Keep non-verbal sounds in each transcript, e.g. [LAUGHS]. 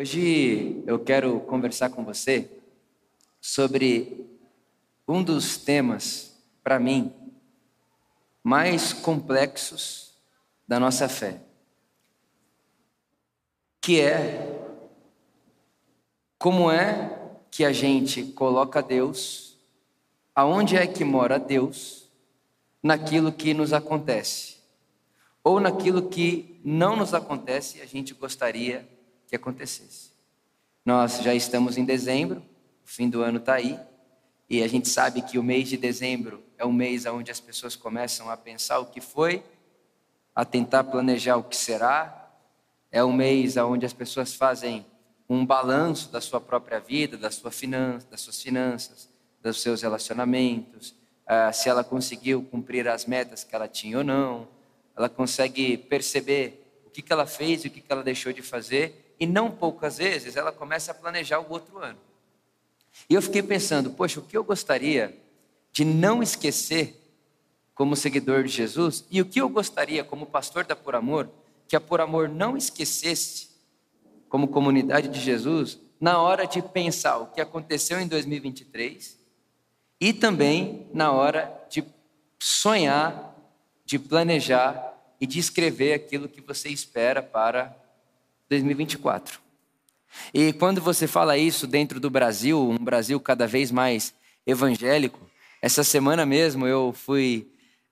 Hoje eu quero conversar com você sobre um dos temas, para mim, mais complexos da nossa fé, que é como é que a gente coloca Deus, aonde é que mora Deus, naquilo que nos acontece, ou naquilo que não nos acontece e a gente gostaria que acontecesse. Nós já estamos em dezembro, o fim do ano está aí, e a gente sabe que o mês de dezembro é o mês onde as pessoas começam a pensar o que foi, a tentar planejar o que será, é o mês onde as pessoas fazem um balanço da sua própria vida, da sua das suas finanças, dos seus relacionamentos, uh, se ela conseguiu cumprir as metas que ela tinha ou não, ela consegue perceber o que, ela fez e o que ela deixou de fazer, e não poucas vezes ela começa a planejar o outro ano. E eu fiquei pensando, poxa, o que eu gostaria de não esquecer como seguidor de Jesus, e o que eu gostaria como pastor da Por Amor, que a Por Amor não esquecesse como comunidade de Jesus, na hora de pensar o que aconteceu em 2023 e também na hora de sonhar, de planejar e de escrever aquilo que você espera para 2024. E quando você fala isso dentro do Brasil, um Brasil cada vez mais evangélico, essa semana mesmo eu fui,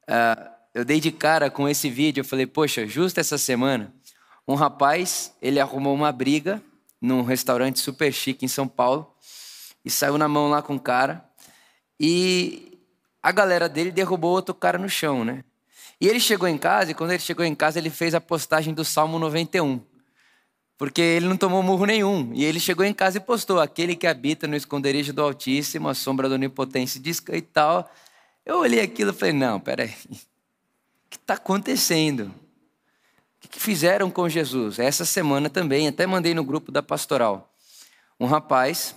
uh, eu dei de cara com esse vídeo, eu falei, poxa, justo essa semana um rapaz, ele arrumou uma briga num restaurante super chique em São Paulo e saiu na mão lá com o cara. E a galera dele derrubou outro cara no chão, né? E ele chegou em casa, e quando ele chegou em casa, ele fez a postagem do Salmo 91. Porque ele não tomou murro nenhum. E ele chegou em casa e postou: Aquele que habita no esconderijo do Altíssimo, a sombra do Onipotência disca e tal. Eu olhei aquilo e falei: Não, peraí. O que está acontecendo? O que fizeram com Jesus? Essa semana também, até mandei no grupo da pastoral. Um rapaz,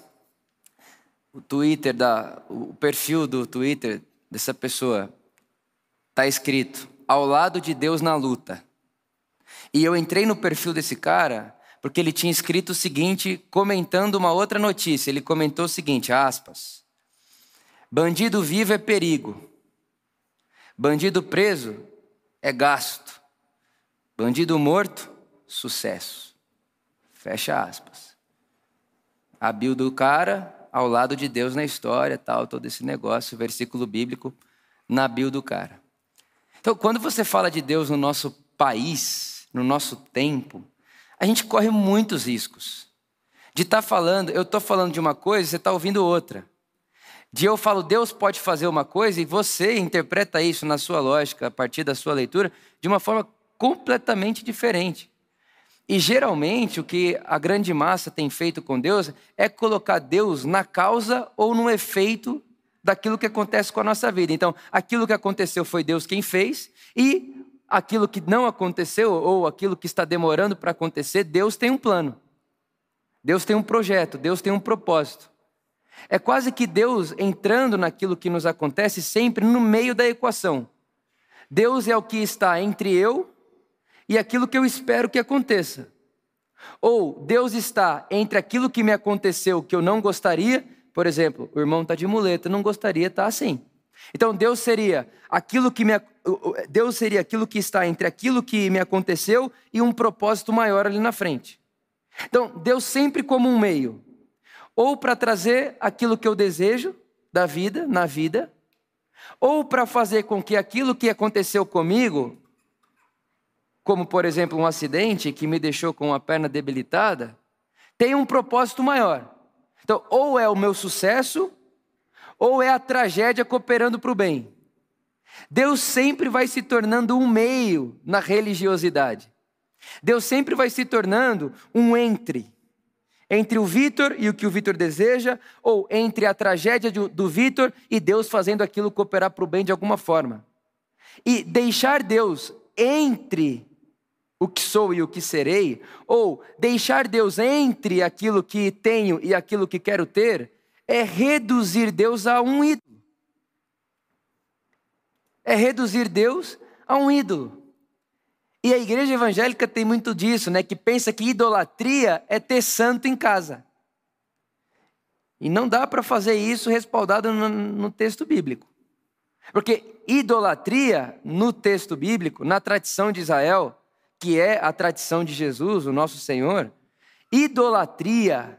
o Twitter da, o perfil do Twitter dessa pessoa está escrito: ao lado de Deus na luta. E eu entrei no perfil desse cara porque ele tinha escrito o seguinte, comentando uma outra notícia. Ele comentou o seguinte, aspas: Bandido vivo é perigo. Bandido preso é gasto. Bandido morto, sucesso. Fecha aspas. A do cara ao lado de Deus na história, tal, todo esse negócio, versículo bíblico na bio do cara. Então, quando você fala de Deus no nosso país, no nosso tempo, a gente corre muitos riscos. De estar tá falando, eu estou falando de uma coisa, você está ouvindo outra. De eu falo, Deus pode fazer uma coisa e você interpreta isso na sua lógica, a partir da sua leitura, de uma forma completamente diferente. E geralmente o que a grande massa tem feito com Deus é colocar Deus na causa ou no efeito daquilo que acontece com a nossa vida. Então, aquilo que aconteceu foi Deus quem fez, e aquilo que não aconteceu ou aquilo que está demorando para acontecer, Deus tem um plano. Deus tem um projeto, Deus tem um propósito. É quase que Deus entrando naquilo que nos acontece sempre no meio da equação. Deus é o que está entre eu e aquilo que eu espero que aconteça. Ou Deus está entre aquilo que me aconteceu que eu não gostaria, por exemplo, o irmão está de muleta, não gostaria estar tá assim. Então Deus seria aquilo que me, Deus seria aquilo que está entre aquilo que me aconteceu e um propósito maior ali na frente. Então Deus sempre como um meio, ou para trazer aquilo que eu desejo da vida, na vida, ou para fazer com que aquilo que aconteceu comigo como por exemplo um acidente que me deixou com a perna debilitada, tem um propósito maior. Então, ou é o meu sucesso, ou é a tragédia cooperando para o bem. Deus sempre vai se tornando um meio na religiosidade. Deus sempre vai se tornando um entre. Entre o Vitor e o que o Vitor deseja, ou entre a tragédia do Vitor e Deus fazendo aquilo cooperar para o bem de alguma forma. E deixar Deus entre o que sou e o que serei, ou deixar Deus entre aquilo que tenho e aquilo que quero ter, é reduzir Deus a um ídolo. É reduzir Deus a um ídolo. E a igreja evangélica tem muito disso, né? Que pensa que idolatria é ter santo em casa. E não dá para fazer isso respaldado no, no texto bíblico. Porque idolatria, no texto bíblico, na tradição de Israel, que é a tradição de Jesus, o nosso Senhor, idolatria,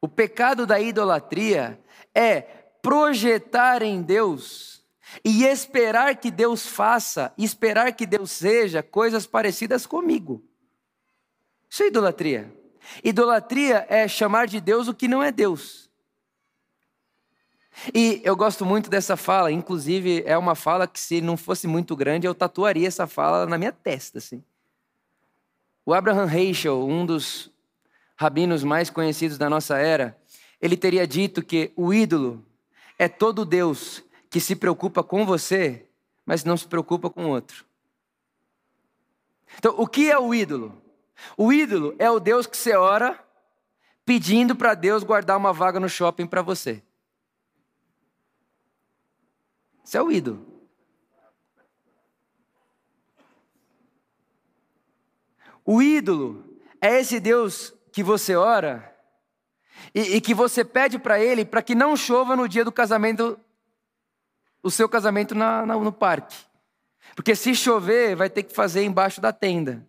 o pecado da idolatria é projetar em Deus e esperar que Deus faça, esperar que Deus seja coisas parecidas comigo. Isso é idolatria. Idolatria é chamar de Deus o que não é Deus. E eu gosto muito dessa fala, inclusive é uma fala que se não fosse muito grande eu tatuaria essa fala na minha testa, assim. O Abraham Heschel, um dos rabinos mais conhecidos da nossa era, ele teria dito que o ídolo é todo Deus que se preocupa com você, mas não se preocupa com o outro. Então, o que é o ídolo? O ídolo é o Deus que você ora pedindo para Deus guardar uma vaga no shopping para você. Isso é o ídolo. O ídolo é esse Deus que você ora e, e que você pede para Ele para que não chova no dia do casamento, o seu casamento na, na, no parque. Porque se chover, vai ter que fazer embaixo da tenda.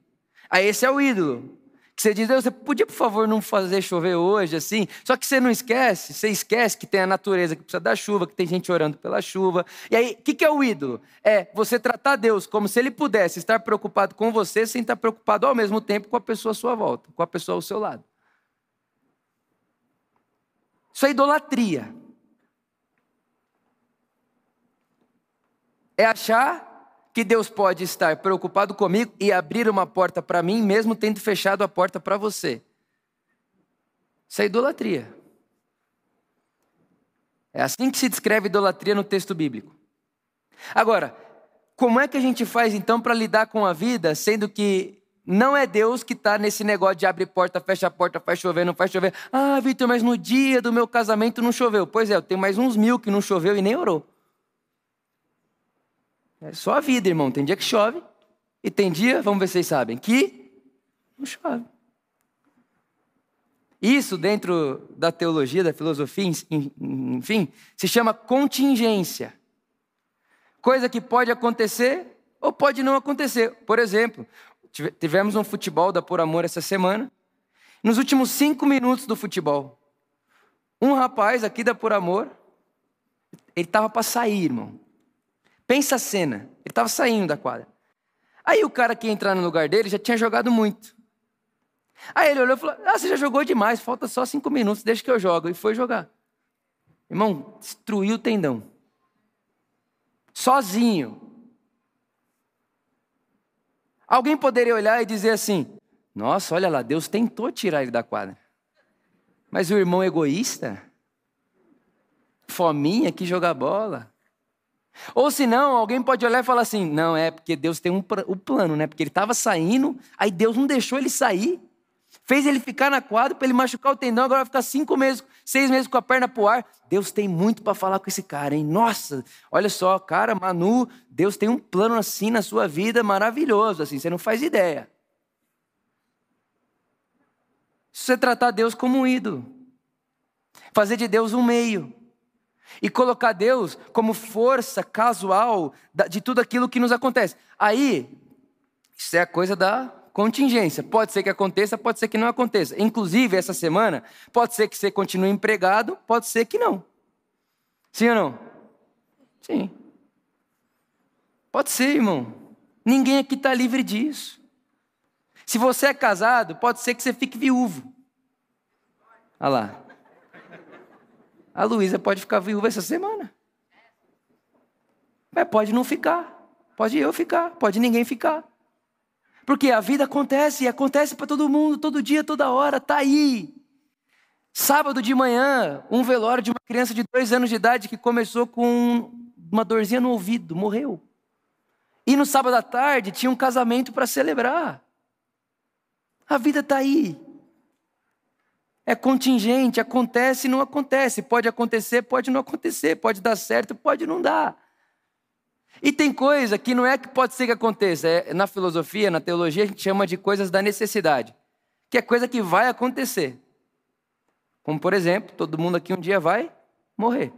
Aí esse é o ídolo. Que você diz, Deus, você podia, por favor, não fazer chover hoje, assim? Só que você não esquece, você esquece que tem a natureza que precisa da chuva, que tem gente orando pela chuva. E aí, o que, que é o ídolo? É você tratar Deus como se ele pudesse estar preocupado com você sem estar preocupado ao mesmo tempo com a pessoa à sua volta, com a pessoa ao seu lado. Isso é idolatria. É achar que Deus pode estar preocupado comigo e abrir uma porta para mim, mesmo tendo fechado a porta para você. Isso é idolatria. É assim que se descreve idolatria no texto bíblico. Agora, como é que a gente faz então para lidar com a vida, sendo que não é Deus que está nesse negócio de abrir porta, fecha porta, faz chover, não faz chover. Ah, Vitor, mas no dia do meu casamento não choveu. Pois é, eu tenho mais uns mil que não choveu e nem orou. É só a vida, irmão. Tem dia que chove e tem dia, vamos ver se vocês sabem, que não chove. Isso, dentro da teologia, da filosofia, enfim, se chama contingência. Coisa que pode acontecer ou pode não acontecer. Por exemplo, tivemos um futebol da Por Amor essa semana. Nos últimos cinco minutos do futebol, um rapaz aqui da Por Amor, ele estava para sair, irmão. Pensa a cena. Ele estava saindo da quadra. Aí o cara que ia entrar no lugar dele já tinha jogado muito. Aí ele olhou e falou: Ah, você já jogou demais, falta só cinco minutos, deixa que eu jogo. E foi jogar. Irmão, destruiu o tendão. Sozinho. Alguém poderia olhar e dizer assim: Nossa, olha lá, Deus tentou tirar ele da quadra. Mas o irmão egoísta, fominha que joga bola, ou se não, alguém pode olhar e falar assim: não, é porque Deus tem um o plano, né? Porque ele estava saindo, aí Deus não deixou ele sair. Fez ele ficar na quadra para ele machucar o tendão, agora vai ficar cinco meses, seis meses com a perna pro ar. Deus tem muito para falar com esse cara, hein? Nossa, olha só, cara, Manu, Deus tem um plano assim na sua vida maravilhoso, assim, você não faz ideia. Se você tratar Deus como um ídolo, fazer de Deus um meio, e colocar Deus como força casual de tudo aquilo que nos acontece. Aí, isso é a coisa da contingência. Pode ser que aconteça, pode ser que não aconteça. Inclusive, essa semana, pode ser que você continue empregado, pode ser que não. Sim ou não? Sim. Pode ser, irmão. Ninguém aqui está livre disso. Se você é casado, pode ser que você fique viúvo. Olha lá. A Luísa pode ficar viúva essa semana. Mas pode não ficar. Pode eu ficar. Pode ninguém ficar. Porque a vida acontece, e acontece para todo mundo, todo dia, toda hora, está aí. Sábado de manhã, um velório de uma criança de dois anos de idade que começou com uma dorzinha no ouvido, morreu. E no sábado à tarde tinha um casamento para celebrar. A vida está aí é contingente, acontece e não acontece. Pode acontecer, pode não acontecer, pode dar certo, pode não dar. E tem coisa que não é que pode ser que aconteça. É, na filosofia, na teologia, a gente chama de coisas da necessidade. Que é coisa que vai acontecer. Como, por exemplo, todo mundo aqui um dia vai morrer.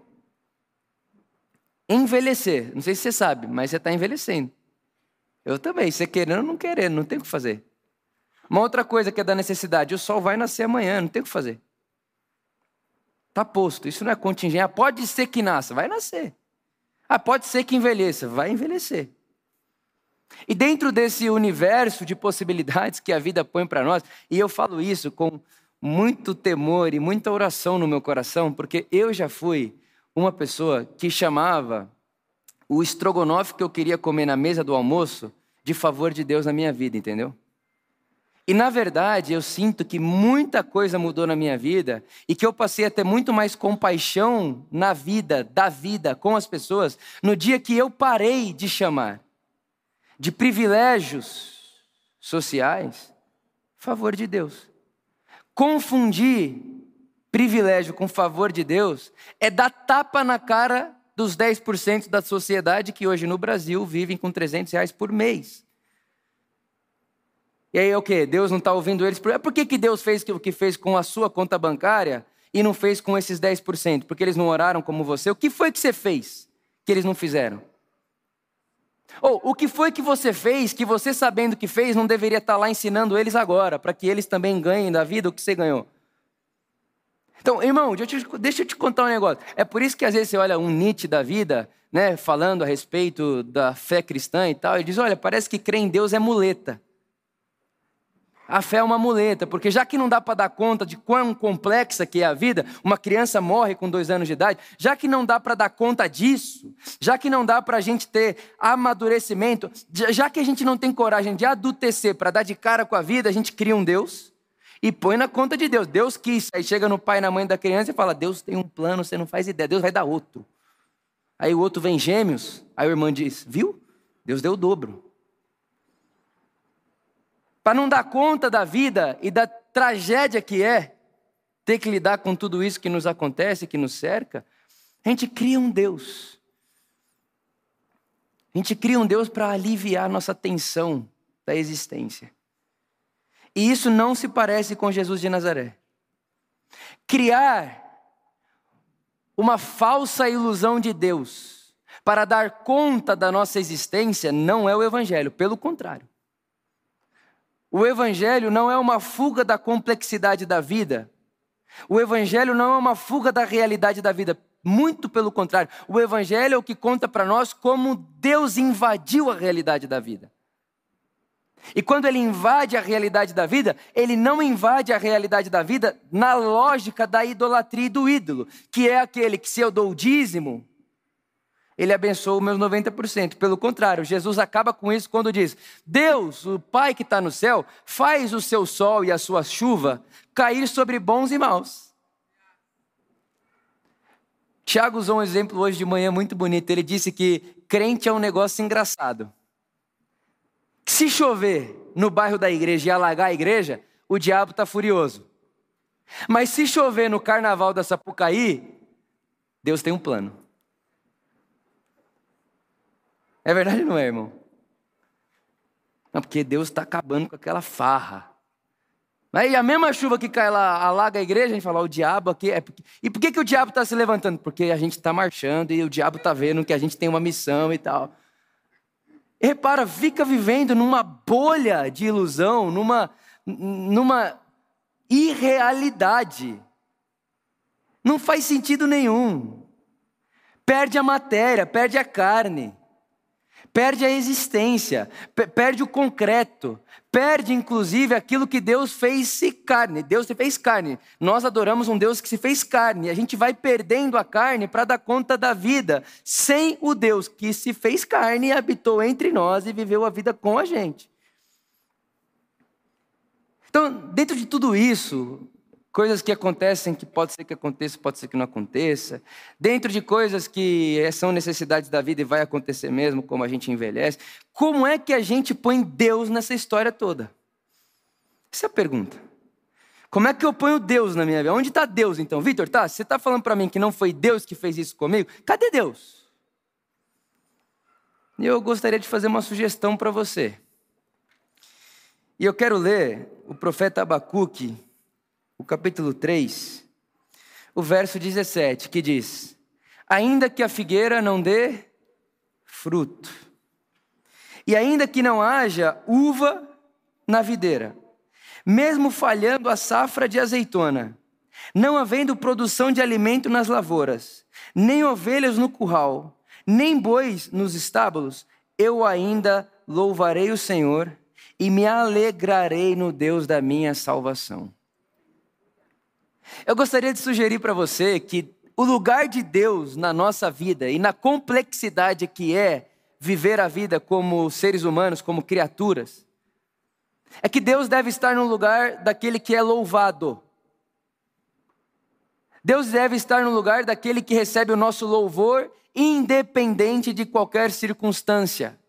Envelhecer. Não sei se você sabe, mas você está envelhecendo. Eu também. Você querendo ou não querendo, não tem o que fazer. Uma outra coisa que é da necessidade: o sol vai nascer amanhã, não tem o que fazer. Está posto. Isso não é contingente. Ah, pode ser que nasça, vai nascer. Ah, pode ser que envelheça, vai envelhecer. E dentro desse universo de possibilidades que a vida põe para nós, e eu falo isso com muito temor e muita oração no meu coração, porque eu já fui uma pessoa que chamava o estrogonofe que eu queria comer na mesa do almoço de favor de Deus na minha vida, entendeu? E na verdade, eu sinto que muita coisa mudou na minha vida e que eu passei a ter muito mais compaixão na vida, da vida, com as pessoas, no dia que eu parei de chamar de privilégios sociais favor de Deus. Confundir privilégio com favor de Deus é dar tapa na cara dos 10% da sociedade que hoje no Brasil vivem com 300 reais por mês. E aí é o que? Deus não está ouvindo eles? Por que, que Deus fez o que fez com a sua conta bancária e não fez com esses 10%? Porque eles não oraram como você? O que foi que você fez que eles não fizeram? Ou o que foi que você fez que você sabendo que fez não deveria estar tá lá ensinando eles agora, para que eles também ganhem da vida o que você ganhou? Então, irmão, deixa eu, te, deixa eu te contar um negócio. É por isso que às vezes você olha um Nietzsche da vida, né, falando a respeito da fé cristã e tal, e diz: olha, parece que crer em Deus é muleta a fé é uma muleta, porque já que não dá para dar conta de quão complexa que é a vida, uma criança morre com dois anos de idade, já que não dá para dar conta disso, já que não dá para a gente ter amadurecimento, já que a gente não tem coragem de adultecer para dar de cara com a vida, a gente cria um Deus e põe na conta de Deus. Deus quis, aí chega no pai e na mãe da criança e fala: Deus tem um plano, você não faz ideia, Deus vai dar outro. Aí o outro vem gêmeos, aí a irmã diz: Viu? Deus deu o dobro para não dar conta da vida e da tragédia que é ter que lidar com tudo isso que nos acontece, que nos cerca, a gente cria um Deus. A gente cria um Deus para aliviar nossa tensão da existência. E isso não se parece com Jesus de Nazaré. Criar uma falsa ilusão de Deus para dar conta da nossa existência não é o Evangelho, pelo contrário. O Evangelho não é uma fuga da complexidade da vida. O Evangelho não é uma fuga da realidade da vida. Muito pelo contrário. O Evangelho é o que conta para nós como Deus invadiu a realidade da vida. E quando ele invade a realidade da vida, ele não invade a realidade da vida na lógica da idolatria e do ídolo, que é aquele que se eu dou o dízimo, ele abençoa os meus 90%. Pelo contrário, Jesus acaba com isso quando diz: Deus, o Pai que está no céu, faz o seu sol e a sua chuva cair sobre bons e maus. Tiago usou um exemplo hoje de manhã muito bonito. Ele disse que crente é um negócio engraçado. Se chover no bairro da igreja e alagar a igreja, o diabo está furioso. Mas se chover no carnaval da Sapucaí, Deus tem um plano. É verdade ou não é, irmão? Não, porque Deus está acabando com aquela farra. Aí a mesma chuva que cai lá, alaga a igreja, a gente fala, o diabo aqui é. E por que, que o diabo está se levantando? Porque a gente está marchando e o diabo está vendo que a gente tem uma missão e tal. E repara, fica vivendo numa bolha de ilusão, numa, numa irrealidade. Não faz sentido nenhum. Perde a matéria, perde a carne perde a existência, perde o concreto, perde inclusive aquilo que Deus fez se carne. Deus se fez carne. Nós adoramos um Deus que se fez carne. A gente vai perdendo a carne para dar conta da vida, sem o Deus que se fez carne e habitou entre nós e viveu a vida com a gente. Então, dentro de tudo isso, coisas que acontecem que pode ser que aconteça, pode ser que não aconteça, dentro de coisas que são necessidades da vida e vai acontecer mesmo, como a gente envelhece, como é que a gente põe Deus nessa história toda? Essa é a pergunta. Como é que eu ponho Deus na minha vida? Onde está Deus então? Vitor, tá? Você está falando para mim que não foi Deus que fez isso comigo? Cadê Deus? E eu gostaria de fazer uma sugestão para você. E eu quero ler o profeta Abacuque, o capítulo 3, o verso 17, que diz: Ainda que a figueira não dê fruto, e ainda que não haja uva na videira, mesmo falhando a safra de azeitona, não havendo produção de alimento nas lavouras, nem ovelhas no curral, nem bois nos estábulos, eu ainda louvarei o Senhor e me alegrarei no Deus da minha salvação. Eu gostaria de sugerir para você que o lugar de Deus na nossa vida e na complexidade que é viver a vida como seres humanos, como criaturas, é que Deus deve estar no lugar daquele que é louvado. Deus deve estar no lugar daquele que recebe o nosso louvor, independente de qualquer circunstância.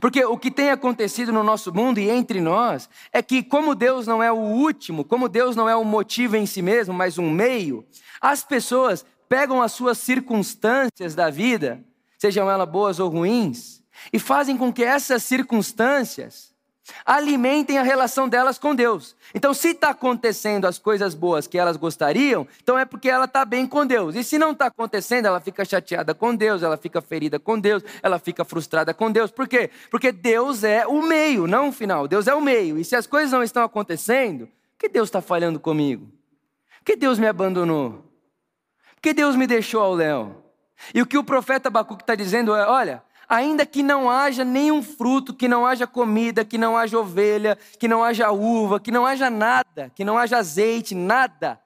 Porque o que tem acontecido no nosso mundo e entre nós é que, como Deus não é o último, como Deus não é um motivo em si mesmo, mas um meio, as pessoas pegam as suas circunstâncias da vida, sejam elas boas ou ruins, e fazem com que essas circunstâncias alimentem a relação delas com Deus. Então, se está acontecendo as coisas boas que elas gostariam, então é porque ela está bem com Deus. E se não está acontecendo, ela fica chateada com Deus, ela fica ferida com Deus, ela fica frustrada com Deus. Por quê? Porque Deus é o meio, não o final. Deus é o meio. E se as coisas não estão acontecendo, que Deus está falhando comigo? Que Deus me abandonou? Que Deus me deixou ao léu? E o que o profeta Abacuque está dizendo é: olha, ainda que não haja nenhum fruto, que não haja comida, que não haja ovelha, que não haja uva, que não haja nada, que não haja azeite, nada.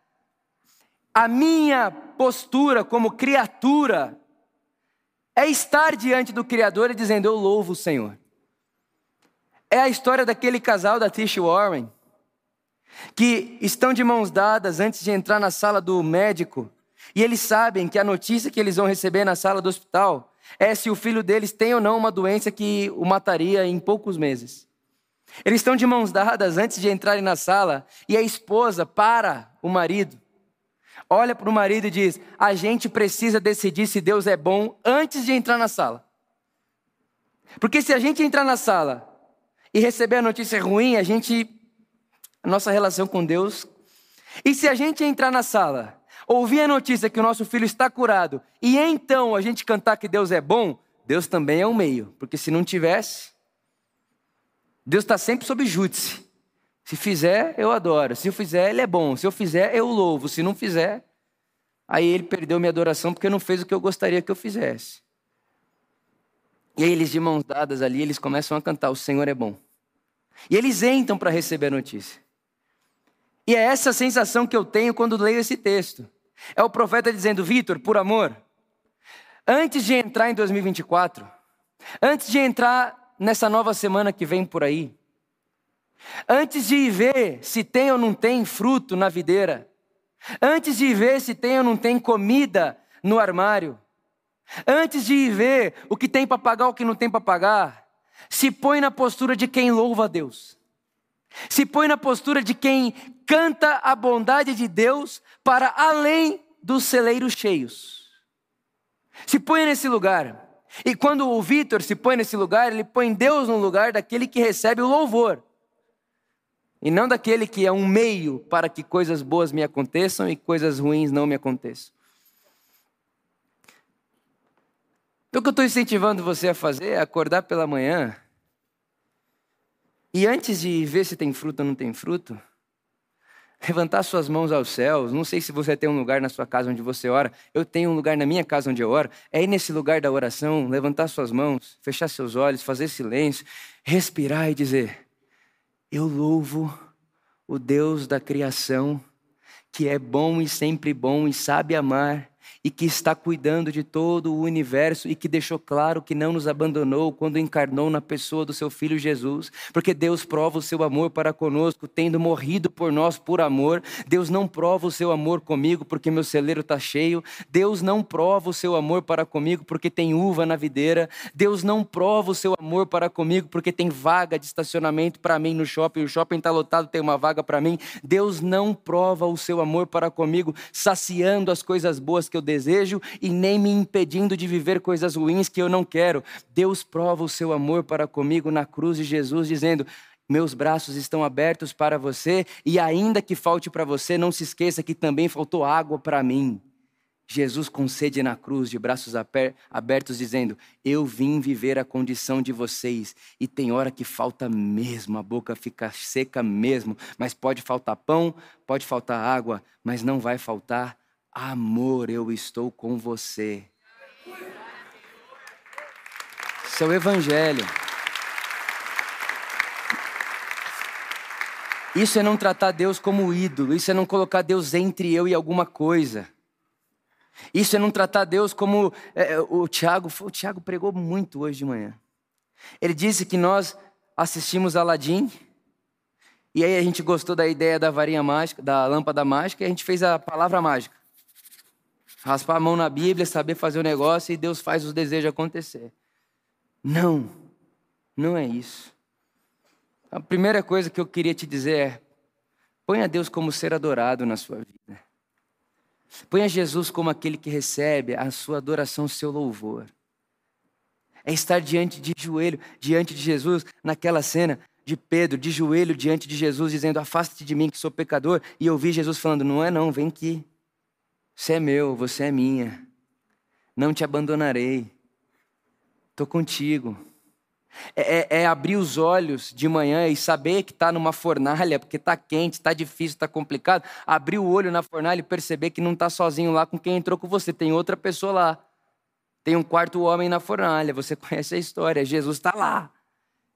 A minha postura como criatura é estar diante do Criador e dizendo: Eu louvo o Senhor. É a história daquele casal da Tish Warren, que estão de mãos dadas antes de entrar na sala do médico, e eles sabem que a notícia que eles vão receber na sala do hospital é se o filho deles tem ou não uma doença que o mataria em poucos meses. Eles estão de mãos dadas antes de entrarem na sala e a esposa para o marido. Olha para o marido e diz: A gente precisa decidir se Deus é bom antes de entrar na sala. Porque se a gente entrar na sala e receber a notícia ruim, a gente. A nossa relação com Deus. E se a gente entrar na sala ouvir a notícia que o nosso filho está curado e então a gente cantar que Deus é bom, Deus também é um meio, porque se não tivesse, Deus está sempre sob júdice. Se fizer, eu adoro. Se eu fizer, ele é bom. Se eu fizer, eu louvo. Se não fizer, aí ele perdeu minha adoração porque não fez o que eu gostaria que eu fizesse. E aí eles de mãos dadas ali, eles começam a cantar: O Senhor é bom. E eles entram para receber a notícia. E é essa sensação que eu tenho quando leio esse texto. É o profeta dizendo: Vitor, por amor, antes de entrar em 2024, antes de entrar nessa nova semana que vem por aí, antes de ver se tem ou não tem fruto na videira, antes de ver se tem ou não tem comida no armário, antes de ver o que tem para pagar ou o que não tem para pagar, se põe na postura de quem louva a Deus. Se põe na postura de quem canta a bondade de Deus para além dos celeiros cheios. Se põe nesse lugar. E quando o Vitor se põe nesse lugar, ele põe Deus no lugar daquele que recebe o louvor. E não daquele que é um meio para que coisas boas me aconteçam e coisas ruins não me aconteçam. Então, o que eu estou incentivando você a fazer é acordar pela manhã e antes de ver se tem fruto ou não tem fruto, levantar suas mãos aos céus. Não sei se você tem um lugar na sua casa onde você ora. Eu tenho um lugar na minha casa onde eu oro. É ir nesse lugar da oração, levantar suas mãos, fechar seus olhos, fazer silêncio, respirar e dizer: Eu louvo o Deus da criação, que é bom e sempre bom e sabe amar e que está cuidando de todo o universo e que deixou claro que não nos abandonou quando encarnou na pessoa do seu filho Jesus, porque Deus prova o seu amor para conosco, tendo morrido por nós por amor. Deus não prova o seu amor comigo porque meu celeiro está cheio. Deus não prova o seu amor para comigo porque tem uva na videira. Deus não prova o seu amor para comigo porque tem vaga de estacionamento para mim no shopping. O shopping está lotado, tem uma vaga para mim. Deus não prova o seu amor para comigo saciando as coisas boas que eu desejo e nem me impedindo de viver coisas ruins que eu não quero. Deus prova o seu amor para comigo na cruz de Jesus, dizendo: meus braços estão abertos para você, e ainda que falte para você, não se esqueça que também faltou água para mim. Jesus concede na cruz, de braços abertos, dizendo: Eu vim viver a condição de vocês. E tem hora que falta mesmo, a boca fica seca mesmo. Mas pode faltar pão, pode faltar água, mas não vai faltar amor. Eu estou com você. Seu evangelho. Isso é não tratar Deus como ídolo, isso é não colocar Deus entre eu e alguma coisa. Isso é não tratar Deus como é, é, o Tiago, o Tiago pregou muito hoje de manhã. Ele disse que nós assistimos Aladim e aí a gente gostou da ideia da varinha mágica, da lâmpada mágica, e a gente fez a palavra mágica. Raspar a mão na Bíblia, saber fazer o negócio e Deus faz os desejos acontecer. Não, não é isso. A primeira coisa que eu queria te dizer é: ponha Deus como ser adorado na sua vida. Ponha Jesus como aquele que recebe a sua adoração, o seu louvor. É estar diante de joelho, diante de Jesus, naquela cena de Pedro, de joelho diante de Jesus, dizendo: Afaste de mim que sou pecador. E eu vi Jesus falando: Não é não, vem aqui. Você é meu, você é minha. Não te abandonarei. Estou contigo. É, é, é, abrir os olhos de manhã e saber que está numa fornalha, porque está quente, está difícil, está complicado. Abrir o olho na fornalha e perceber que não está sozinho lá com quem entrou com você, tem outra pessoa lá. Tem um quarto homem na fornalha, você [LAUGHS] conhece a história, Jesus está lá.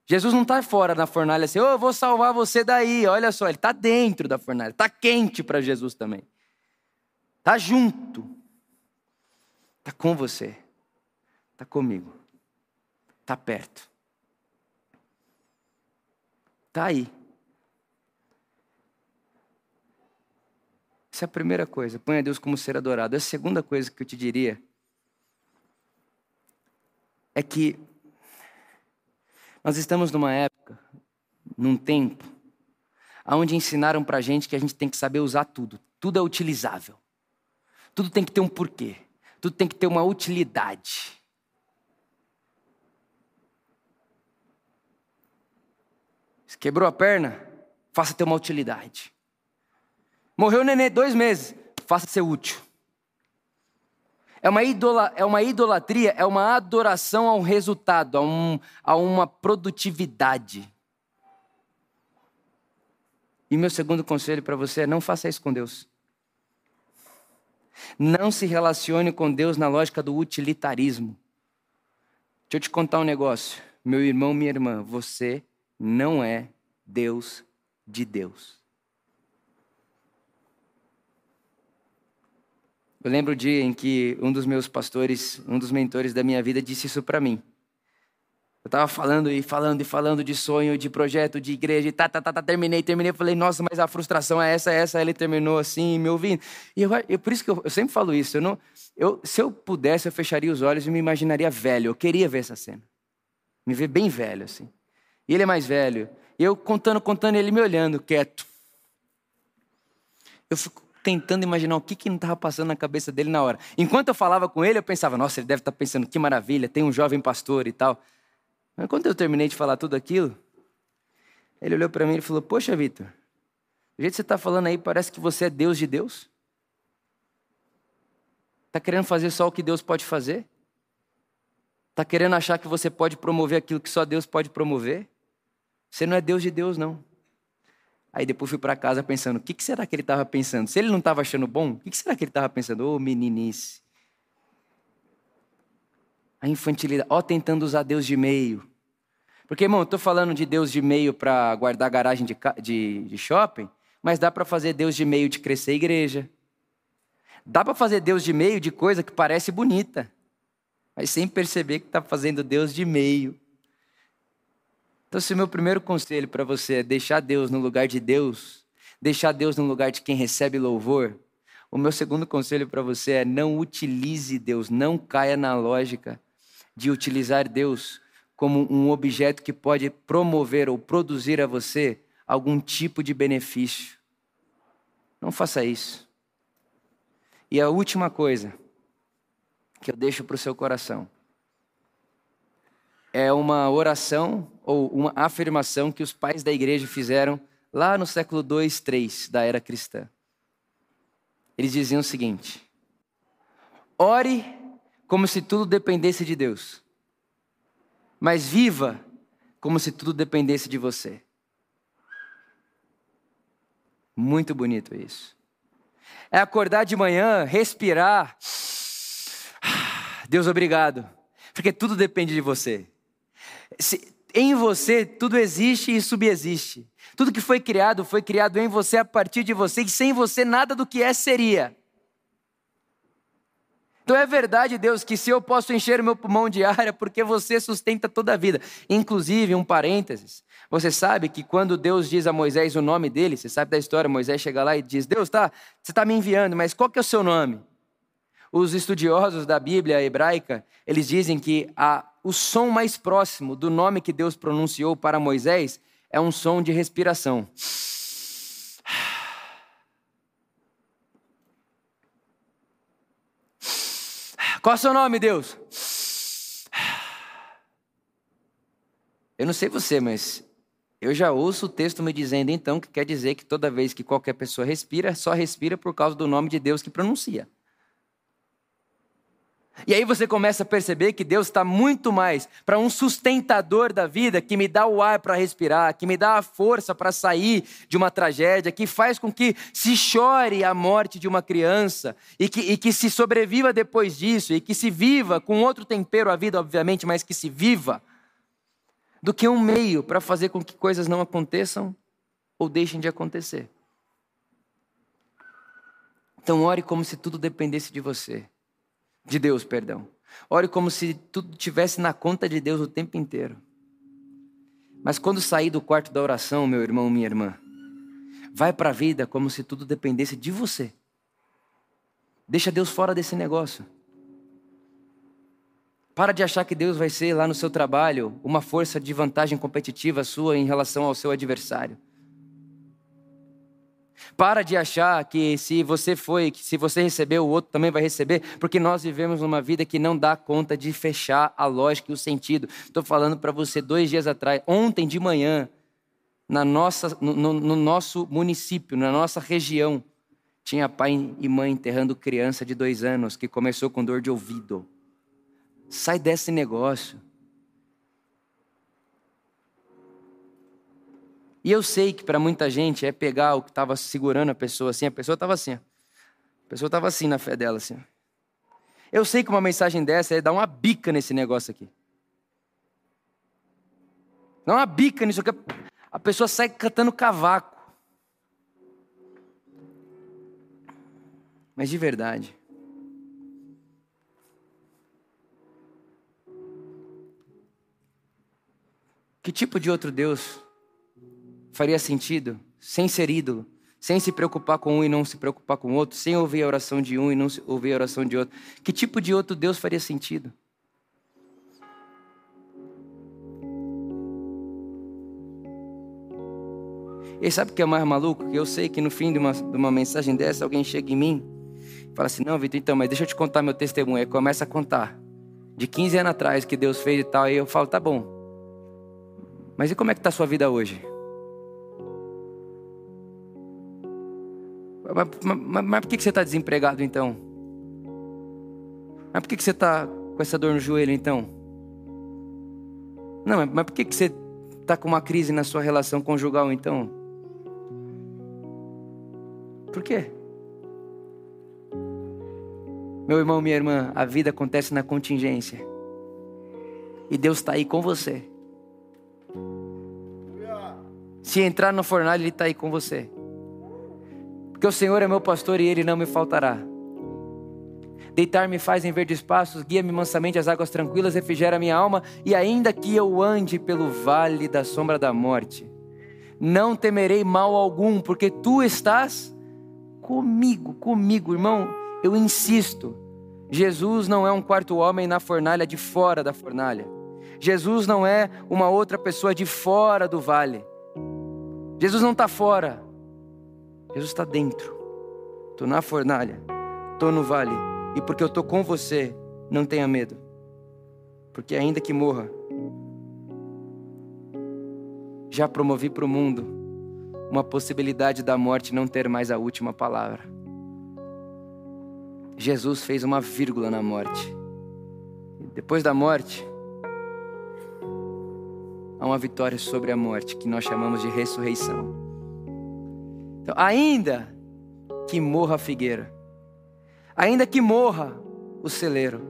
Jesus não está fora da fornalha assim, oh, eu vou salvar você daí. Olha só, ele está dentro da fornalha, está quente para Jesus também. Está junto, está com você, está comigo, está perto. Está aí. Essa é a primeira coisa. Põe a Deus como ser adorado. A segunda coisa que eu te diria é que nós estamos numa época, num tempo, onde ensinaram para gente que a gente tem que saber usar tudo. Tudo é utilizável. Tudo tem que ter um porquê. Tudo tem que ter uma utilidade. Quebrou a perna? Faça ter uma utilidade. Morreu o nenê dois meses? Faça ser útil. É uma, idola, é uma idolatria, é uma adoração a um resultado, a, um, a uma produtividade. E meu segundo conselho para você é: não faça isso com Deus. Não se relacione com Deus na lógica do utilitarismo. Deixa eu te contar um negócio. Meu irmão, minha irmã, você não é Deus de Deus. Eu lembro o dia em que um dos meus pastores, um dos mentores da minha vida, disse isso para mim. Eu estava falando e falando e falando de sonho, de projeto, de igreja, e tá, tá, tá, tá, terminei, terminei. Falei, nossa, mas a frustração é essa, é essa. Ele terminou assim, me ouvindo. E eu, eu por isso que eu, eu, sempre falo isso. Eu não, eu, se eu pudesse, eu fecharia os olhos e me imaginaria velho. Eu queria ver essa cena. Me ver bem velho, assim. E ele é mais velho. E eu contando, contando, ele me olhando, quieto. Eu fico tentando imaginar o que, que não estava passando na cabeça dele na hora. Enquanto eu falava com ele, eu pensava, nossa, ele deve estar tá pensando, que maravilha, tem um jovem pastor e tal. Mas quando eu terminei de falar tudo aquilo, ele olhou para mim e falou, poxa, Vitor, do jeito que você está falando aí, parece que você é Deus de Deus. Está querendo fazer só o que Deus pode fazer? Está querendo achar que você pode promover aquilo que só Deus pode promover? Você não é Deus de Deus, não. Aí depois fui para casa pensando, o que, será que ele estava pensando? Se ele não estava achando bom, o que, será que ele estava pensando? Ô oh, meninice. A infantilidade, ó, tentando usar Deus de meio. Porque, irmão, eu estou falando de Deus de meio para guardar garagem de, de, de shopping, mas dá para fazer Deus de meio de crescer a igreja. Dá para fazer Deus de meio de coisa que parece bonita, mas sem perceber que está fazendo Deus de meio. Então, se o meu primeiro conselho para você é deixar Deus no lugar de Deus, deixar Deus no lugar de quem recebe louvor, o meu segundo conselho para você é não utilize Deus, não caia na lógica de utilizar Deus como um objeto que pode promover ou produzir a você algum tipo de benefício. Não faça isso. E a última coisa, que eu deixo para o seu coração. É uma oração ou uma afirmação que os pais da igreja fizeram lá no século 2, 3 da era cristã. Eles diziam o seguinte: ore como se tudo dependesse de Deus, mas viva como se tudo dependesse de você. Muito bonito isso. É acordar de manhã, respirar. Deus, obrigado, porque tudo depende de você. Se, em você tudo existe e subexiste. Tudo que foi criado foi criado em você a partir de você e sem você nada do que é seria. Então é verdade, Deus, que se eu posso encher meu pulmão de ar é porque você sustenta toda a vida. Inclusive, um parênteses, você sabe que quando Deus diz a Moisés o nome dele, você sabe da história, Moisés chega lá e diz, Deus, tá, você está me enviando, mas qual que é o seu nome? Os estudiosos da Bíblia hebraica, eles dizem que a, o som mais próximo do nome que Deus pronunciou para Moisés é um som de respiração. Qual é o seu nome, Deus? Eu não sei você, mas eu já ouço o texto me dizendo então que quer dizer que toda vez que qualquer pessoa respira, só respira por causa do nome de Deus que pronuncia. E aí você começa a perceber que Deus está muito mais para um sustentador da vida que me dá o ar para respirar, que me dá a força para sair de uma tragédia, que faz com que se chore a morte de uma criança e que, e que se sobreviva depois disso e que se viva com outro tempero a vida, obviamente, mas que se viva, do que um meio para fazer com que coisas não aconteçam ou deixem de acontecer. Então, ore como se tudo dependesse de você de Deus, perdão. Ore como se tudo tivesse na conta de Deus o tempo inteiro. Mas quando sair do quarto da oração, meu irmão, minha irmã, vai para a vida como se tudo dependesse de você. Deixa Deus fora desse negócio. Para de achar que Deus vai ser lá no seu trabalho uma força de vantagem competitiva sua em relação ao seu adversário. Para de achar que se você foi, que se você recebeu, o outro também vai receber, porque nós vivemos numa vida que não dá conta de fechar a lógica e o sentido. Estou falando para você dois dias atrás, ontem de manhã, na nossa, no, no nosso município, na nossa região, tinha pai e mãe enterrando criança de dois anos que começou com dor de ouvido. Sai desse negócio. E eu sei que para muita gente é pegar o que estava segurando a pessoa assim, a pessoa estava assim. A pessoa estava assim na fé dela assim. Eu sei que uma mensagem dessa é dar uma bica nesse negócio aqui. Dá uma bica nisso aqui. A pessoa sai cantando cavaco. Mas de verdade. Que tipo de outro Deus faria sentido sem ser ídolo, sem se preocupar com um e não se preocupar com o outro, sem ouvir a oração de um e não ouvir a oração de outro? Que tipo de outro Deus faria sentido? E sabe o que é mais maluco? Que eu sei que no fim de uma, de uma mensagem dessa, alguém chega em mim e fala assim: Não, Vitor, então, mas deixa eu te contar meu testemunho. Aí começa a contar. De 15 anos atrás que Deus fez e tal. Aí eu falo: Tá bom. Mas e como é que está a sua vida hoje? Mas, mas, mas por que você está desempregado então? Mas por que você está com essa dor no joelho então? Não, mas por que você está com uma crise na sua relação conjugal então? Por quê? Meu irmão, minha irmã, a vida acontece na contingência. E Deus está aí com você. Se entrar no fornalho, Ele está aí com você. Porque o Senhor é meu pastor e ele não me faltará. Deitar-me faz em verdes passos, guia-me mansamente às águas tranquilas, refrigera minha alma, e ainda que eu ande pelo vale da sombra da morte, não temerei mal algum, porque tu estás comigo, comigo, irmão. Eu insisto, Jesus não é um quarto homem na fornalha de fora da fornalha. Jesus não é uma outra pessoa de fora do vale. Jesus não está fora, Jesus está dentro. Estou na fornalha, estou no vale. E porque eu estou com você, não tenha medo, porque ainda que morra, já promovi para o mundo uma possibilidade da morte não ter mais a última palavra. Jesus fez uma vírgula na morte. Depois da morte, há uma vitória sobre a morte, que nós chamamos de ressurreição. Então, ainda que morra a figueira, ainda que morra o celeiro,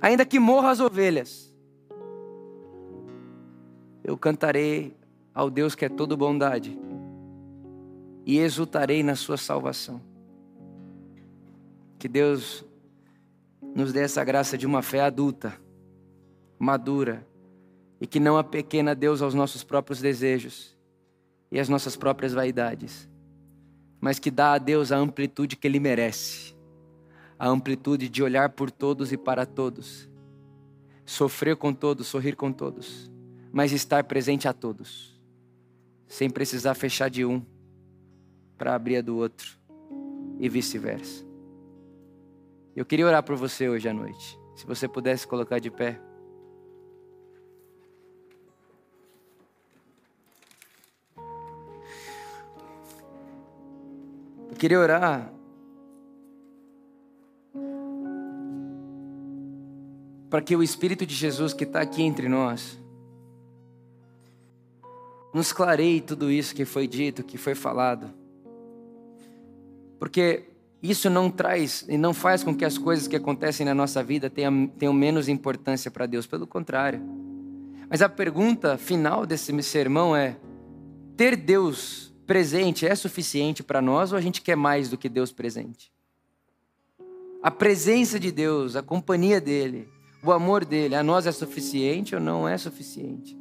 ainda que morra as ovelhas, eu cantarei ao Deus que é todo bondade e exultarei na sua salvação. Que Deus nos dê essa graça de uma fé adulta, madura, e que não apequena Deus aos nossos próprios desejos e às nossas próprias vaidades, mas que dá a Deus a amplitude que Ele merece a amplitude de olhar por todos e para todos, sofrer com todos, sorrir com todos, mas estar presente a todos, sem precisar fechar de um para abrir a do outro e vice-versa. Eu queria orar por você hoje à noite. Se você pudesse colocar de pé. Queria orar para que o Espírito de Jesus que está aqui entre nós nos clareie tudo isso que foi dito, que foi falado. Porque isso não traz e não faz com que as coisas que acontecem na nossa vida tenham, tenham menos importância para Deus, pelo contrário. Mas a pergunta final desse sermão é: ter Deus presente é suficiente para nós ou a gente quer mais do que Deus presente? A presença de Deus, a companhia dele, o amor dele a nós é suficiente ou não é suficiente?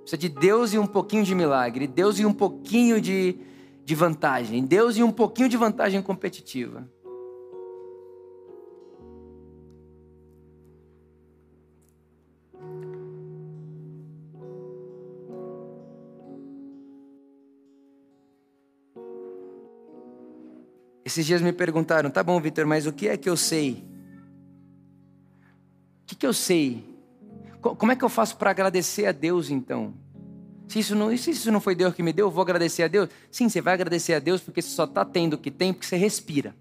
Precisa de Deus e um pouquinho de milagre, Deus e um pouquinho de, de vantagem, Deus e um pouquinho de vantagem competitiva. Esses dias me perguntaram, tá bom, Vitor, mas o que é que eu sei o que, que eu sei? Como é que eu faço para agradecer a Deus então? Se isso, não, se isso não foi Deus que me deu, eu vou agradecer a Deus? Sim, você vai agradecer a Deus porque você só está tendo o que tem porque você respira.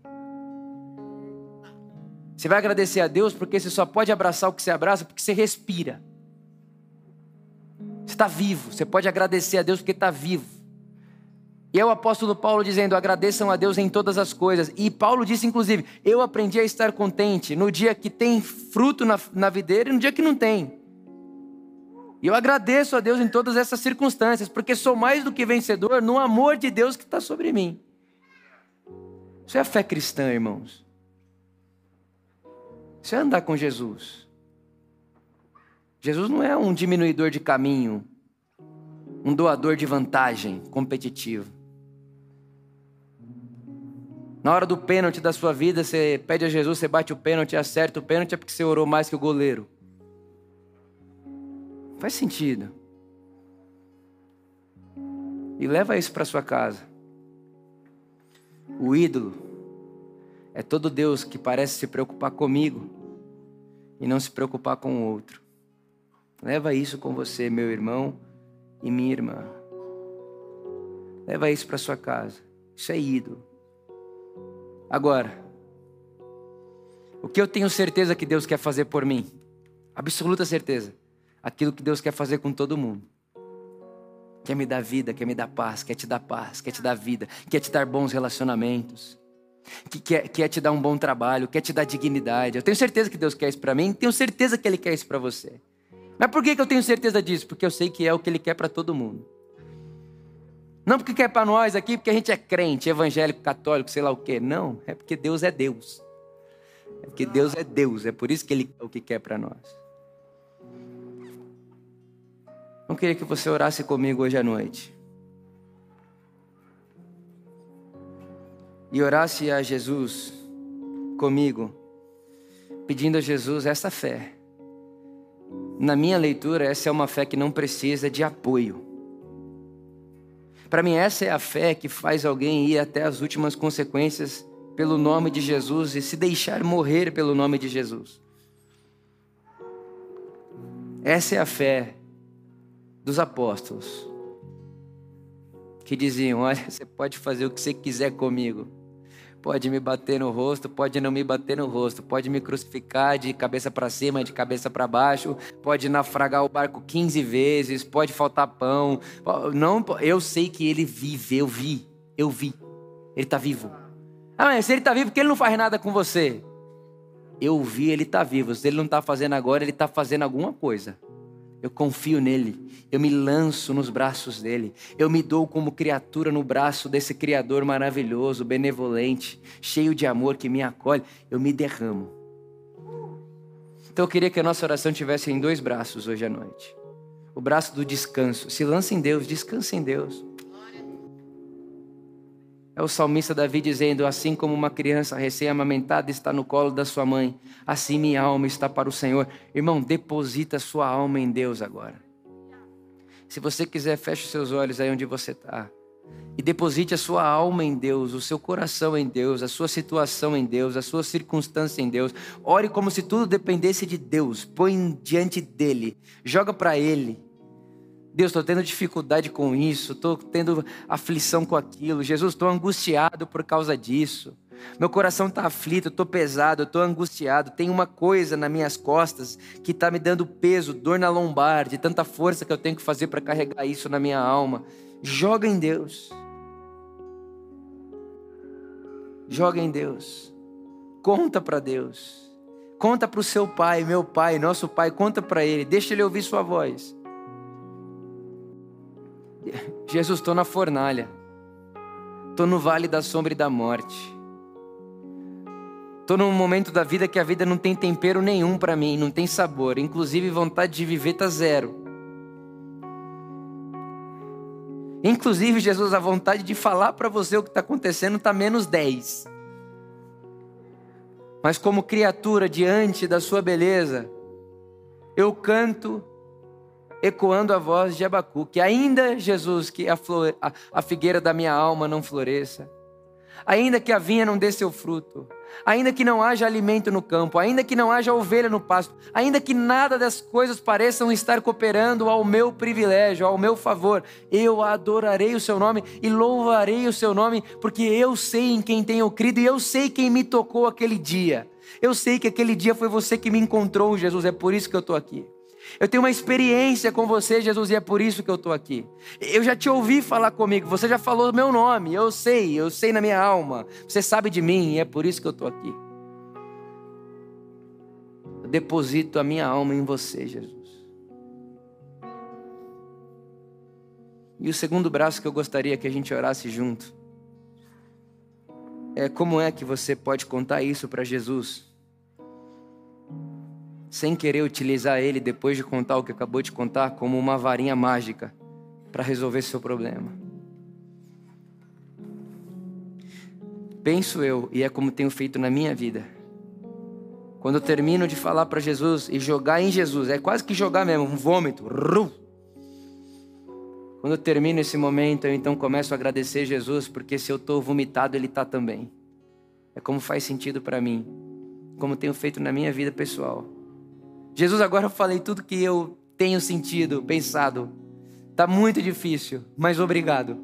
Você vai agradecer a Deus porque você só pode abraçar o que você abraça porque você respira. Você está vivo, você pode agradecer a Deus porque está vivo. E é o apóstolo Paulo dizendo: agradeçam a Deus em todas as coisas. E Paulo disse, inclusive: eu aprendi a estar contente no dia que tem fruto na, na videira e no dia que não tem. E eu agradeço a Deus em todas essas circunstâncias, porque sou mais do que vencedor no amor de Deus que está sobre mim. Isso é a fé cristã, irmãos. Isso é andar com Jesus. Jesus não é um diminuidor de caminho, um doador de vantagem competitiva. Na hora do pênalti da sua vida, você pede a Jesus, você bate o pênalti, acerta o pênalti, é porque você orou mais que o goleiro. Faz sentido. E leva isso para sua casa. O ídolo é todo Deus que parece se preocupar comigo e não se preocupar com o outro. Leva isso com você, meu irmão e minha irmã. Leva isso para sua casa. Isso é ídolo. Agora, o que eu tenho certeza que Deus quer fazer por mim? Absoluta certeza. Aquilo que Deus quer fazer com todo mundo. Quer me dar vida, quer me dar paz, quer te dar paz, quer te dar vida, quer te dar bons relacionamentos, que quer, quer te dar um bom trabalho, quer te dar dignidade. Eu tenho certeza que Deus quer isso para mim, tenho certeza que Ele quer isso para você. Mas por que, que eu tenho certeza disso? Porque eu sei que é o que Ele quer para todo mundo. Não porque quer para nós aqui, porque a gente é crente, evangélico, católico, sei lá o quê. Não, é porque Deus é Deus. É porque Deus é Deus, é por isso que Ele é o que quer para nós. Não queria que você orasse comigo hoje à noite. E orasse a Jesus comigo, pedindo a Jesus essa fé. Na minha leitura, essa é uma fé que não precisa de apoio. Para mim, essa é a fé que faz alguém ir até as últimas consequências pelo nome de Jesus e se deixar morrer pelo nome de Jesus. Essa é a fé dos apóstolos que diziam: Olha, [LAUGHS] você pode fazer o que você quiser comigo Pode me bater no rosto, pode não me bater no rosto, pode me crucificar de cabeça para cima, de cabeça para baixo, pode naufragar o barco 15 vezes, pode faltar pão. Não, eu sei que ele vive, eu vi, eu vi. Ele está vivo. Ah, mas se ele está vivo, por que ele não faz nada com você? Eu vi, ele está vivo. Se ele não está fazendo agora, ele está fazendo alguma coisa. Eu confio nele, eu me lanço nos braços dele, eu me dou como criatura no braço desse Criador maravilhoso, benevolente, cheio de amor que me acolhe, eu me derramo. Então eu queria que a nossa oração tivesse em dois braços hoje à noite: o braço do descanso, se lança em Deus, descansa em Deus. É o salmista Davi dizendo: Assim como uma criança recém-amamentada está no colo da sua mãe, assim minha alma está para o Senhor. Irmão, deposita sua alma em Deus agora. Se você quiser, feche seus olhos aí onde você está. E deposite a sua alma em Deus, o seu coração em Deus, a sua situação em Deus, a sua circunstância em Deus. Ore como se tudo dependesse de Deus. Põe diante dele. Joga para ele. Deus, estou tendo dificuldade com isso, estou tendo aflição com aquilo. Jesus, estou angustiado por causa disso. Meu coração está aflito, estou pesado, estou angustiado. Tem uma coisa nas minhas costas que está me dando peso, dor na lombar, de tanta força que eu tenho que fazer para carregar isso na minha alma. Joga em Deus. Joga em Deus. Conta para Deus. Conta para o seu pai, meu pai, nosso pai. Conta para ele. Deixa ele ouvir sua voz. Jesus, estou na fornalha, estou no vale da sombra e da morte. Estou num momento da vida que a vida não tem tempero nenhum para mim, não tem sabor, inclusive vontade de viver está zero. Inclusive, Jesus, a vontade de falar para você o que está acontecendo está menos 10. Mas como criatura diante da sua beleza, eu canto ecoando a voz de Abacuque. Ainda, Jesus, que a, a figueira da minha alma não floresça, ainda que a vinha não dê seu fruto, ainda que não haja alimento no campo, ainda que não haja ovelha no pasto, ainda que nada das coisas pareçam estar cooperando ao meu privilégio, ao meu favor, eu adorarei o seu nome e louvarei o seu nome, porque eu sei em quem tenho crido e eu sei quem me tocou aquele dia. Eu sei que aquele dia foi você que me encontrou, Jesus, é por isso que eu estou aqui. Eu tenho uma experiência com você, Jesus, e é por isso que eu estou aqui. Eu já te ouvi falar comigo, você já falou meu nome, eu sei, eu sei na minha alma. Você sabe de mim e é por isso que eu estou aqui. Eu deposito a minha alma em você, Jesus. E o segundo braço que eu gostaria que a gente orasse junto é como é que você pode contar isso para Jesus? Sem querer utilizar ele depois de contar o que acabou de contar como uma varinha mágica para resolver seu problema. Penso eu, e é como tenho feito na minha vida. Quando eu termino de falar para Jesus e jogar em Jesus, é quase que jogar mesmo, um vômito. Quando eu termino esse momento, eu então começo a agradecer Jesus, porque se eu estou vomitado, Ele está também. É como faz sentido para mim, como tenho feito na minha vida pessoal. Jesus, agora eu falei tudo que eu tenho sentido, pensado. Está muito difícil, mas obrigado.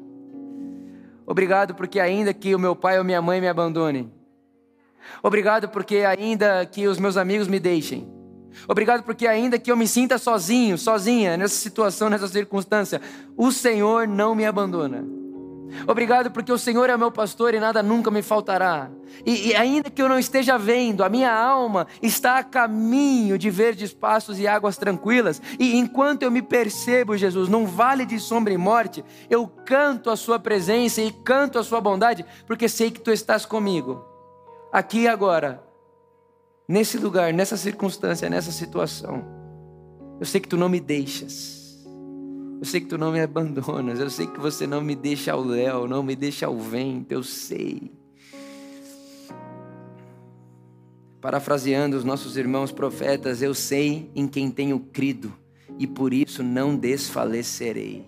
Obrigado porque ainda que o meu pai ou minha mãe me abandonem. Obrigado porque ainda que os meus amigos me deixem. Obrigado porque ainda que eu me sinta sozinho, sozinha nessa situação, nessa circunstância, o Senhor não me abandona. Obrigado porque o Senhor é meu pastor e nada nunca me faltará. E, e, ainda que eu não esteja vendo, a minha alma está a caminho de verdes passos e águas tranquilas. E enquanto eu me percebo, Jesus, num vale de sombra e morte, eu canto a Sua presença e canto a Sua bondade, porque sei que Tu estás comigo, aqui e agora, nesse lugar, nessa circunstância, nessa situação. Eu sei que Tu não me deixas. Eu sei que tu não me abandonas, eu sei que você não me deixa ao léu, não me deixa ao vento, eu sei. Parafraseando os nossos irmãos profetas, eu sei em quem tenho crido e por isso não desfalecerei.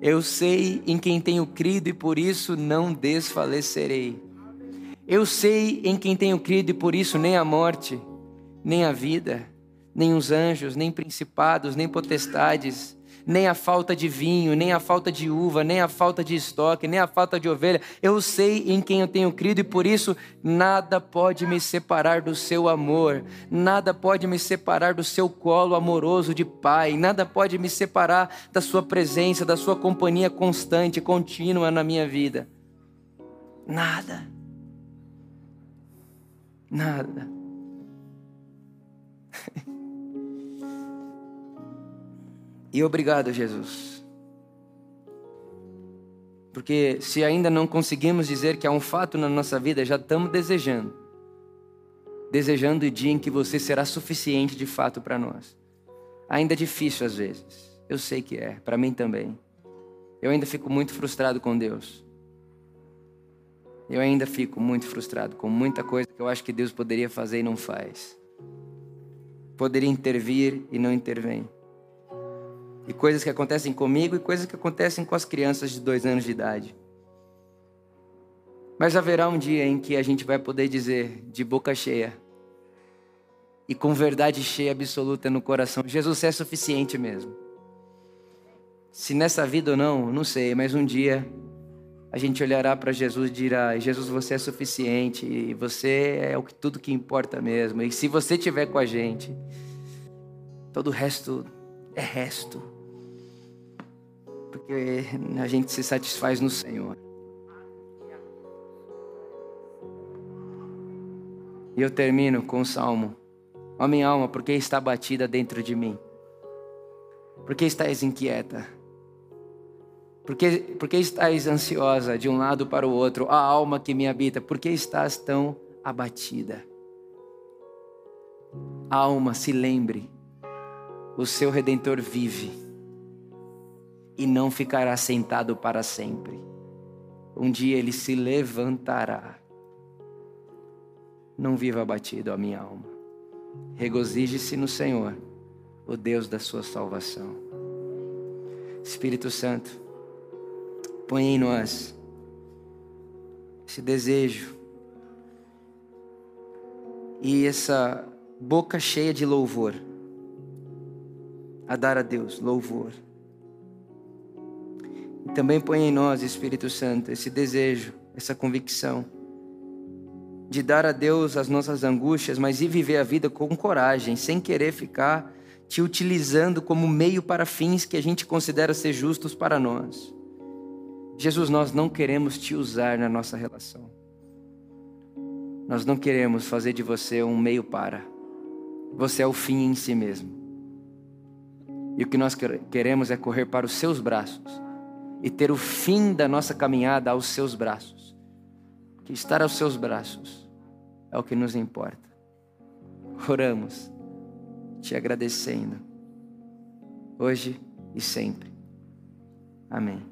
Eu sei em quem tenho crido e por isso não desfalecerei. Eu sei em quem tenho crido e por isso nem a morte, nem a vida, nem os anjos, nem principados, nem potestades, nem a falta de vinho, nem a falta de uva, nem a falta de estoque, nem a falta de ovelha. Eu sei em quem eu tenho crido e por isso nada pode me separar do seu amor, nada pode me separar do seu colo amoroso de Pai, nada pode me separar da sua presença, da sua companhia constante, contínua na minha vida. Nada. Nada. E obrigado, Jesus. Porque se ainda não conseguimos dizer que há um fato na nossa vida, já estamos desejando. Desejando o dia em que você será suficiente de fato para nós. Ainda é difícil às vezes. Eu sei que é, para mim também. Eu ainda fico muito frustrado com Deus. Eu ainda fico muito frustrado com muita coisa que eu acho que Deus poderia fazer e não faz. Poderia intervir e não intervém e coisas que acontecem comigo e coisas que acontecem com as crianças de dois anos de idade. Mas haverá um dia em que a gente vai poder dizer de boca cheia e com verdade cheia absoluta no coração: Jesus é suficiente mesmo. Se nessa vida ou não, não sei, mas um dia a gente olhará para Jesus e dirá: Jesus, você é suficiente e você é o que tudo que importa mesmo. E se você estiver com a gente, todo o resto é resto porque a gente se satisfaz no Senhor. E eu termino com o salmo: Ó minha alma, por que está batida dentro de mim? Por que estás inquieta? Por que, por que estás ansiosa de um lado para o outro? A alma que me habita, por que estás tão abatida? Alma, se lembre, o seu redentor vive e não ficará sentado para sempre. Um dia ele se levantará. Não viva abatido, a minha alma. Regozije-se no Senhor, o Deus da sua salvação. Espírito Santo, põe em nós esse desejo e essa boca cheia de louvor a dar a Deus louvor. E também põe em nós, Espírito Santo, esse desejo, essa convicção de dar a Deus as nossas angústias, mas ir viver a vida com coragem, sem querer ficar te utilizando como meio para fins que a gente considera ser justos para nós. Jesus, nós não queremos te usar na nossa relação. Nós não queremos fazer de você um meio para. Você é o fim em si mesmo. E o que nós queremos é correr para os seus braços e ter o fim da nossa caminhada aos seus braços. Que estar aos seus braços é o que nos importa. Oramos, te agradecendo, hoje e sempre. Amém.